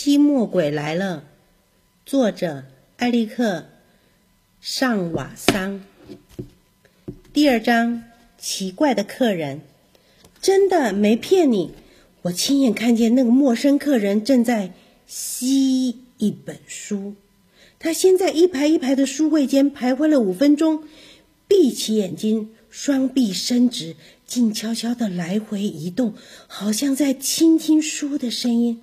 吸墨鬼来了，作者艾利克·上瓦桑。第二章：奇怪的客人。真的没骗你，我亲眼看见那个陌生客人正在吸一本书。他先在一排一排的书柜间徘徊了五分钟，闭起眼睛，双臂伸直，静悄悄地来回移动，好像在倾听书的声音。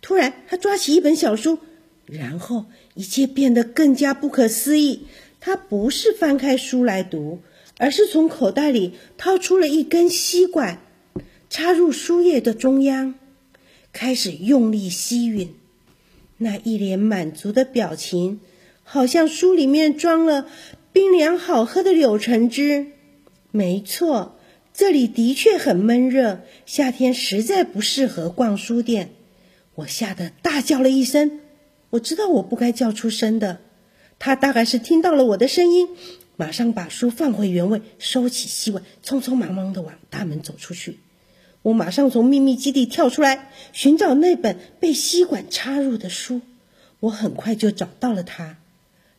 突然，他抓起一本小书，然后一切变得更加不可思议。他不是翻开书来读，而是从口袋里掏出了一根吸管，插入书页的中央，开始用力吸吮。那一脸满足的表情，好像书里面装了冰凉好喝的柳橙汁。没错，这里的确很闷热，夏天实在不适合逛书店。我吓得大叫了一声，我知道我不该叫出声的。他大概是听到了我的声音，马上把书放回原位，收起吸管，匆匆忙忙地往大门走出去。我马上从秘密基地跳出来，寻找那本被吸管插入的书。我很快就找到了它，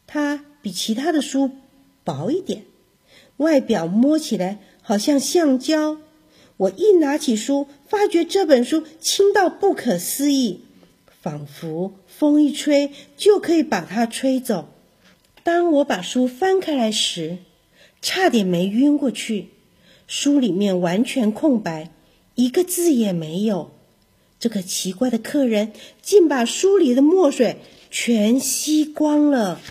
它比其他的书薄一点，外表摸起来好像橡胶。我一拿起书，发觉这本书轻到不可思议，仿佛风一吹就可以把它吹走。当我把书翻开来时，差点没晕过去。书里面完全空白，一个字也没有。这个奇怪的客人竟把书里的墨水全吸光了。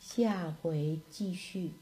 下回继续。